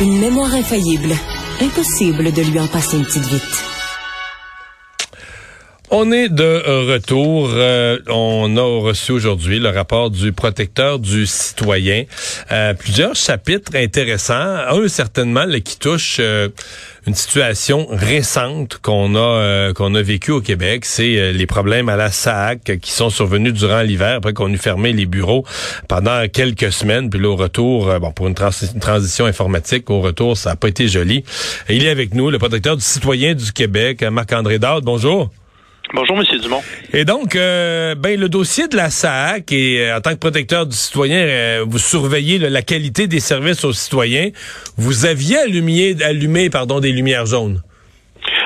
Une mémoire infaillible. Impossible de lui en passer une petite vite. On est de retour. Euh, on a reçu aujourd'hui le rapport du protecteur du citoyen. Euh, plusieurs chapitres intéressants. Un certainement qui touche euh, une situation récente qu'on a qu'on a vécu au Québec, c'est les problèmes à la SAC qui sont survenus durant l'hiver après qu'on eut fermé les bureaux pendant quelques semaines. Puis là, au retour, bon pour une, transition informatique, au retour, ça n'a pas été joli. il est avec nous, le protecteur du citoyen du Québec, Marc-André Dard. Bonjour. Bonjour, Monsieur Dumont. Et donc, euh, ben le dossier de la SAC et euh, en tant que protecteur du citoyen, euh, vous surveillez la qualité des services aux citoyens. Vous aviez allumé, allumé pardon, des lumières jaunes.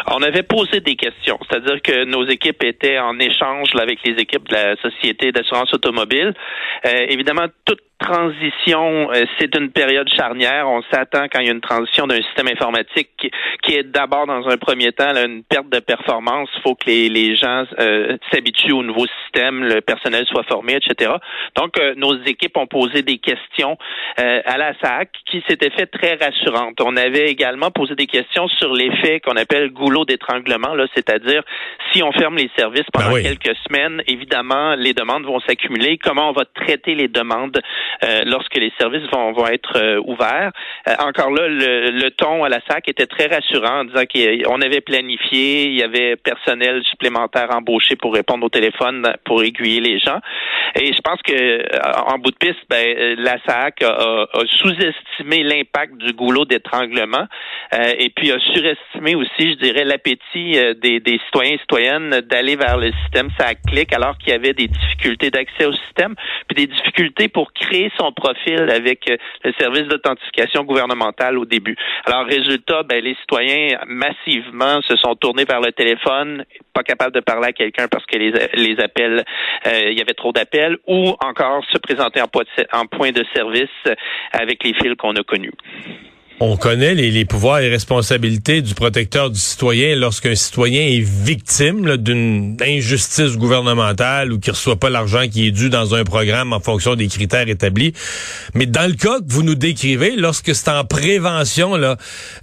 On avait posé des questions, c'est-à-dire que nos équipes étaient en échange avec les équipes de la Société d'assurance automobile. évidemment, toute transition, euh, c'est une période charnière. On s'attend quand il y a une transition d'un système informatique qui, est d'abord dans un premier temps une perte de performance. Il faut que les, gens euh, s'habituent au nouveau système, le personnel soit formé, etc. Donc, euh, nos équipes ont posé des questions à la SAC qui s'étaient fait très rassurantes. On avait également posé des questions sur l'effet qu'on appelle goulot d'étranglement, là, c'est-à-dire si on ferme les services pendant ben quelques semaines, évidemment, les demandes vont s'accumuler. Comment on va traiter les demandes euh, lorsque les services vont, vont être euh, ouverts. Euh, encore là, le, ton à la SAC était très rassurant en disant qu'on avait planifié, il y avait personnel supplémentaire embauché pour répondre au téléphone, pour aiguiller les gens. Et je pense que en bout de piste, ben, la SAC a, sous-estimé l'impact du goulot d'étranglement et puis a surestimé aussi, je dirais, l'appétit des, des citoyens et citoyennes d'aller vers le système SAC Click alors qu'il y avait des difficultés d'accès au système, puis des difficultés pour créer son profil avec euh, le service d'authentification gouvernementale au début. Alors, résultat, ben, les citoyens massivement se sont tournés vers le téléphone, pas capables de parler à quelqu'un parce que les, les appels, euh, il y avait trop d'appels, ou encore se présenter en, en point de service avec les fils qu'on a connus on connaît les, pouvoirs et responsabilités du protecteur du citoyen lorsqu'un citoyen est victime d'une injustice gouvernementale ou qui reçoit pas l'argent qui est dû dans un programme en fonction des critères établis. Mais dans le cas que vous nous décrivez, lorsque c'est en prévention, là,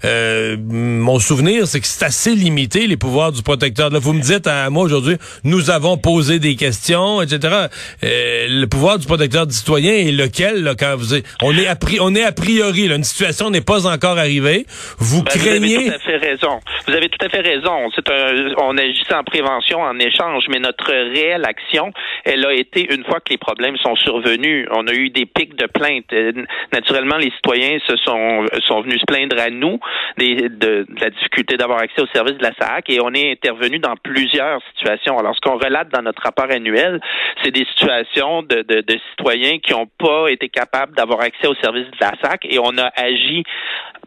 euh, mon souvenir, c'est que c'est assez limité les pouvoirs du protecteur. Là, vous me dites à moi aujourd'hui, nous avons posé des questions, etc. Euh, le pouvoir du protecteur du citoyen est lequel là, quand vous on est a, on est a priori là, une situation n'est pas encore arrivé. Vous ben, craignez. Vous avez tout à fait raison. Vous avez tout à fait raison. C'est un, on agissait en prévention, en échange, mais notre réelle action, elle a été une fois que les problèmes sont survenus. On a eu des pics de plaintes. Euh, naturellement, les citoyens se sont, sont venus se plaindre à nous des, de, la difficulté d'avoir accès aux services de la SAC et on est intervenu dans plusieurs situations. Alors, ce qu'on relate dans notre rapport annuel, c'est des situations de, de, de citoyens qui n'ont pas été capables d'avoir accès aux services de la SAC et on a agi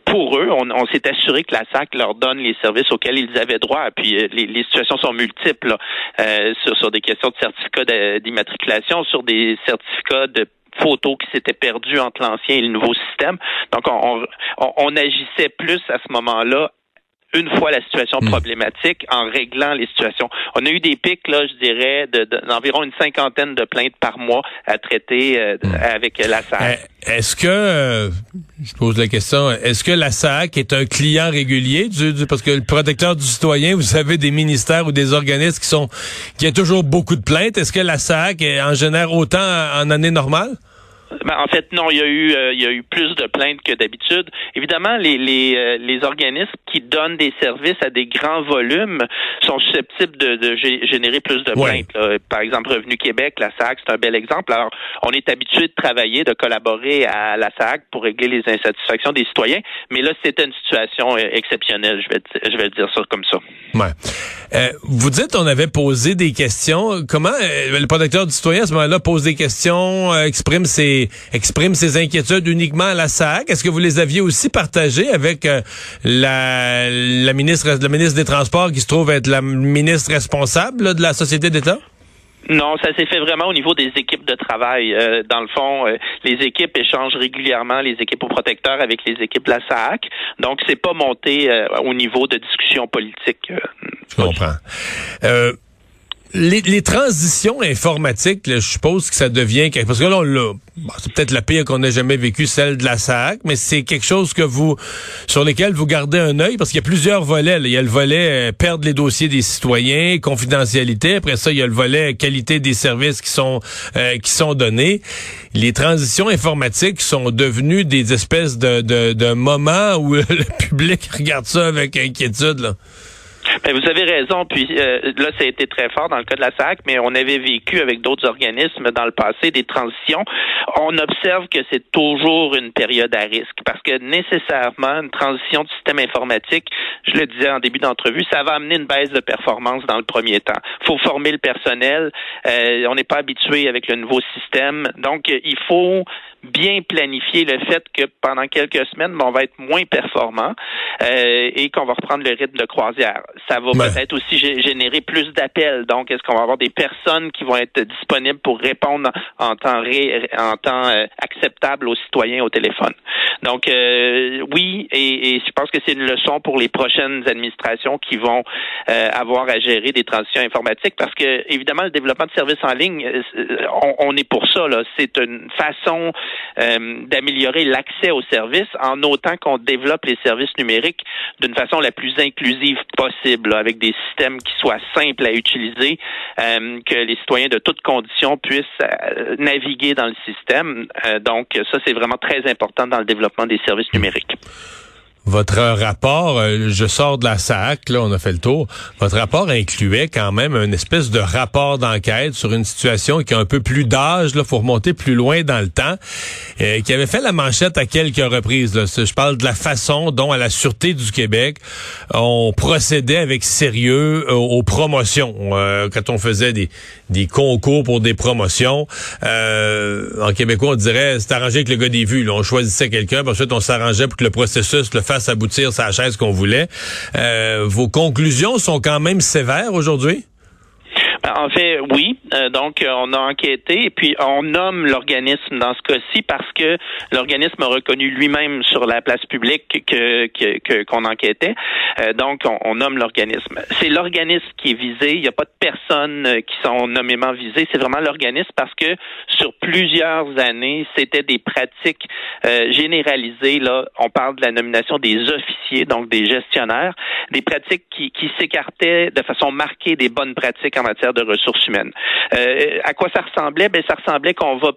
pour eux, on, s'est assuré que la SAC leur donne les services auxquels ils avaient droit. Puis euh, les, situations sont multiples euh, sur, des questions de certificats d'immatriculation, sur des certificats de photos qui s'étaient perdues entre l'ancien et le nouveau système. Donc, on agissait plus à ce moment-là une fois la situation hmm. problématique en réglant les situations. On a eu des pics, là, je dirais, d'environ une cinquantaine de plaintes par mois à traiter euh, hmm. avec la SAC. Eh, est-ce que, euh, je pose la question, est-ce que la SAC est un client régulier du, parce que le protecteur du citoyen, vous savez, des ministères ou des organismes qui sont, qui a toujours beaucoup de plaintes. Est-ce que la SAC en génère autant en année normale? Ben, en fait, non, il y a eu euh, il y a eu plus de plaintes que d'habitude. Évidemment, les les, euh, les organismes qui donnent des services à des grands volumes sont susceptibles de, de générer plus de plaintes. Par exemple, Revenu Québec, la SAC, c'est un bel exemple. Alors, on est habitué de travailler, de collaborer à la SAC pour régler les insatisfactions des citoyens, mais là, c'était une situation euh, exceptionnelle, je vais je vais dire ça comme ça. Ouais. vous dites on avait posé des questions. Comment le protecteur du citoyen à ce moment-là pose des questions, exprime ses exprime ses inquiétudes uniquement à la SAC. Est-ce que vous les aviez aussi partagées avec euh, la, la, ministre, la ministre des Transports qui se trouve être la ministre responsable de la Société d'État? Non, ça s'est fait vraiment au niveau des équipes de travail. Euh, dans le fond, euh, les équipes échangent régulièrement les équipes aux protecteurs avec les équipes de la SAC. Donc, c'est pas monté au niveau de discussion politique. Je comprends Les, transitions informatiques, je suppose que ça devient quelque parce que là, là c'est peut-être la pire qu'on ait jamais vécu, celle de la SAC, mais c'est quelque chose que vous sur lesquels vous gardez un œil parce qu'il y a plusieurs volets. Il y a le volet euh, perdre les dossiers des citoyens, confidentialité. Après ça, il y a le volet qualité des services qui sont euh, qui sont donnés. Les transitions informatiques sont devenues des espèces de, de, de moments où le public regarde ça avec inquiétude. Là. Ben, vous avez raison. Puis euh, là, ça a été très fort dans le cas de la SAC, mais on avait vécu avec d'autres organismes dans le passé des transitions. On observe que c'est toujours une période à risque parce que nécessairement, une transition de système informatique, je le disais en début d'entrevue, ça va amener une baisse de performance dans le premier temps. Il faut former le personnel. Euh, on n'est pas habitué avec le nouveau système. Donc, il faut bien planifier le fait que pendant quelques semaines, on va être moins performant euh, et qu'on va reprendre le rythme de croisière. Ça va peut-être aussi générer plus d'appels. Donc, est-ce qu'on va avoir des personnes qui vont être disponibles pour répondre en temps, en temps euh, acceptable aux citoyens au téléphone? Donc, euh, oui, et, et, je pense que c'est une leçon pour les prochaines administrations qui vont avoir à gérer des transitions informatiques parce que, évidemment, le développement de services en ligne, on, on est pour ça. C'est une façon euh, d'améliorer l'accès aux services en autant qu'on développe les services numériques d'une façon la plus inclusive possible, avec des systèmes qui soient simples à utiliser, euh, que les citoyens de toutes conditions puissent euh, naviguer dans le système. donc, ça, c'est vraiment très important dans le développement des services numériques. Votre rapport, euh, je sors de la SAC, là, on a fait le tour. Votre rapport incluait quand même une espèce de rapport d'enquête sur une situation qui a un peu plus d'âge, là, faut remonter plus loin dans le temps, euh, qui avait fait la manchette à quelques reprises. Là. Je parle de la façon dont, à la Sûreté du Québec, on procédait avec sérieux euh, aux, promotions. quand on faisait des, des concours pour des promotions, en québécois, on dirait, c'est arrangé avec le gars des vues. Là. On choisissait quelqu'un, ensuite on s'arrangeait pour que le processus le fasse s'aboutir sa chaise qu'on voulait. Euh, vos conclusions sont quand même sévères aujourd'hui? Ben, en fait, oui. Euh, donc, euh, on a enquêté et puis on nomme l'organisme dans ce cas-ci parce que l'organisme a reconnu lui-même sur la place publique que qu'on enquêtait. Euh, donc, on, nomme l'organisme. C'est l'organisme qui est visé. Il n'y a pas de personnes qui sont nommément visées. C'est vraiment l'organisme parce que sur plusieurs années, c'était des pratiques généralisées. Là, on parle de la nomination des officiers, donc des gestionnaires, des pratiques qui, qui s'écartaient de façon marquée des bonnes pratiques en matière de ressources humaines. Euh, à quoi ça ressemblait? Ben, ça ressemblait qu'on va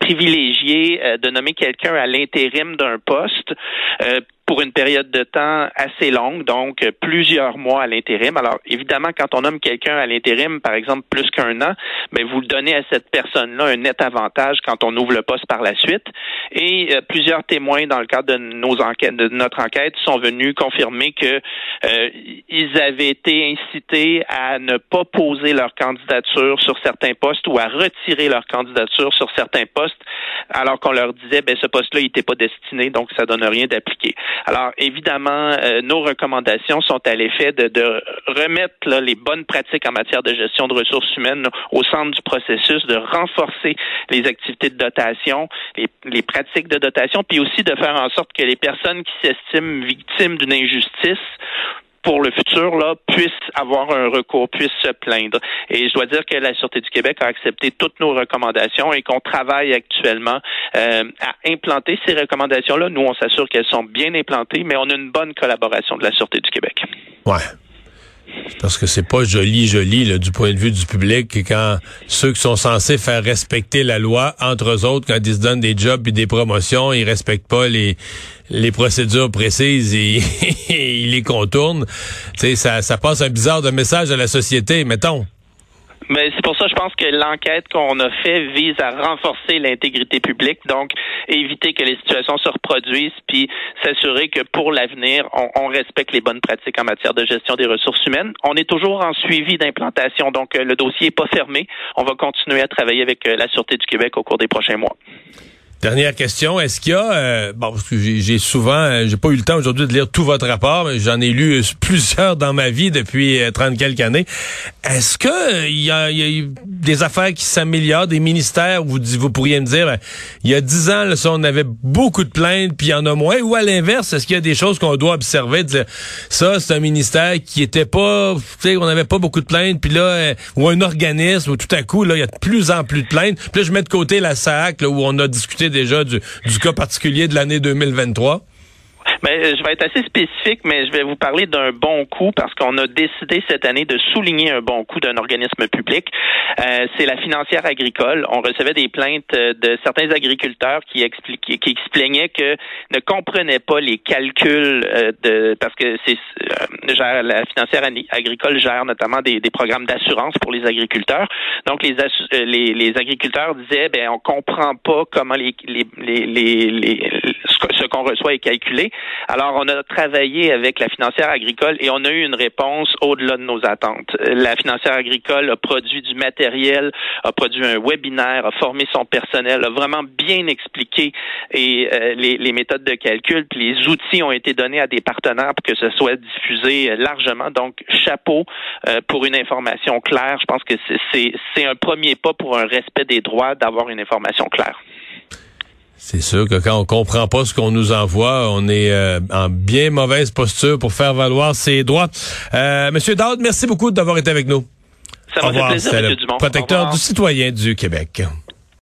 privilégier euh, de nommer quelqu'un à l'intérim d'un poste euh, pour une période de temps assez longue, donc plusieurs mois à l'intérim. Alors, évidemment, quand on nomme quelqu'un à l'intérim, par exemple, plus qu'un an, mais ben, vous donnez à cette personne-là un net avantage quand on ouvre le poste par la suite. Et euh, plusieurs témoins, dans le cadre de nos enquêtes, de notre enquête, sont venus confirmer que euh, ils avaient été incités à ne pas poser leur candidature sur certains postes ou à retirer leur candidature sur certains postes, alors qu'on leur disait, ben ce poste-là, il n'était pas destiné, donc ça donne rien d'appliquer. Alors, évidemment, euh, nos recommandations sont à l'effet de, remettre les bonnes pratiques en matière de gestion de ressources humaines au centre du processus, de renforcer les activités de dotation, les, les pratiques de dotation, puis aussi de faire en sorte que les personnes qui s'estiment victimes d'une injustice pour le futur, là, puissent avoir un recours, puissent se plaindre. Et je dois dire que la Sûreté du Québec a accepté toutes nos recommandations et qu'on travaille actuellement euh, à implanter ces recommandations-là. Nous, on s'assure qu'elles sont bien implantées, mais on a une bonne collaboration de la Sûreté du Québec. Ouais. Parce que c'est pas joli, joli là, du point de vue du public quand ceux qui sont censés faire respecter la loi, entre eux autres, quand ils se donnent des jobs et des promotions, ils respectent pas les les procédures précises et, ils les contournent. Ça, ça passe un bizarre de message à la société, mettons. Mais c'est pour ça, je pense que l'enquête qu'on a fait vise à renforcer l'intégrité publique, donc éviter que les situations se reproduisent, puis s'assurer que pour l'avenir, on, respecte les bonnes pratiques en matière de gestion des ressources humaines. On est toujours en suivi d'implantation, donc euh, le dossier n'est pas fermé. On va continuer à travailler avec euh, la Sûreté du Québec au cours des prochains mois. Dernière question, est-ce qu'il y a euh, bon parce que j'ai souvent euh, j'ai pas eu le temps aujourd'hui de lire tout votre rapport, mais j'en ai lu euh, plusieurs dans ma vie depuis 30 quelques années. Est-ce que il y a, y des affaires qui s'améliorent, des ministères vous vous pourriez me dire ben, il y a 10 ans là, ça, on avait beaucoup de plaintes puis il y en a moins ou à l'inverse, est-ce qu'il y a des choses qu'on doit observer dire ça c'est un ministère qui était pas tu sais on n'avait pas beaucoup de plaintes puis là ou un organisme où tout à coup là il y a de plus en plus de plaintes. Puis là je mets de côté la SAC là, où on a discuté déjà du, du cas particulier de l'année 2023? Euh, je vais être assez spécifique, mais je vais vous parler d'un bon coup parce qu'on a décidé cette année de souligner un bon coup d'un organisme public. Euh, c'est la financière agricole. On recevait des plaintes euh, de certains agriculteurs qui expliquaient, qui explaignaient que ne comprenaient pas les calculs euh, de parce que c'est la financière agricole gère notamment des, des programmes d'assurance pour les agriculteurs. Donc les, les, les agriculteurs disaient ben on comprend pas comment les, les, les, les qu'on reçoit est calculé. Alors, on a travaillé avec la financière agricole et on a eu une réponse au-delà de nos attentes. La financière agricole a produit du matériel, a produit un webinaire, a formé son personnel, a vraiment bien expliqué et, euh, les, méthodes de calcul, puis les outils ont été donnés à des partenaires pour que ce soit diffusé euh, largement. Donc, chapeau euh, pour une information claire. Je pense que c'est un premier pas pour un respect des droits d'avoir une information claire. C'est sûr que quand on comprend pas ce qu'on nous envoie, on est euh, en bien mauvaise posture pour faire valoir ses droits. Euh, Monsieur Dowd, merci beaucoup d'avoir été avec nous. Ça m'a fait plaisir, le protecteur du citoyen du Québec.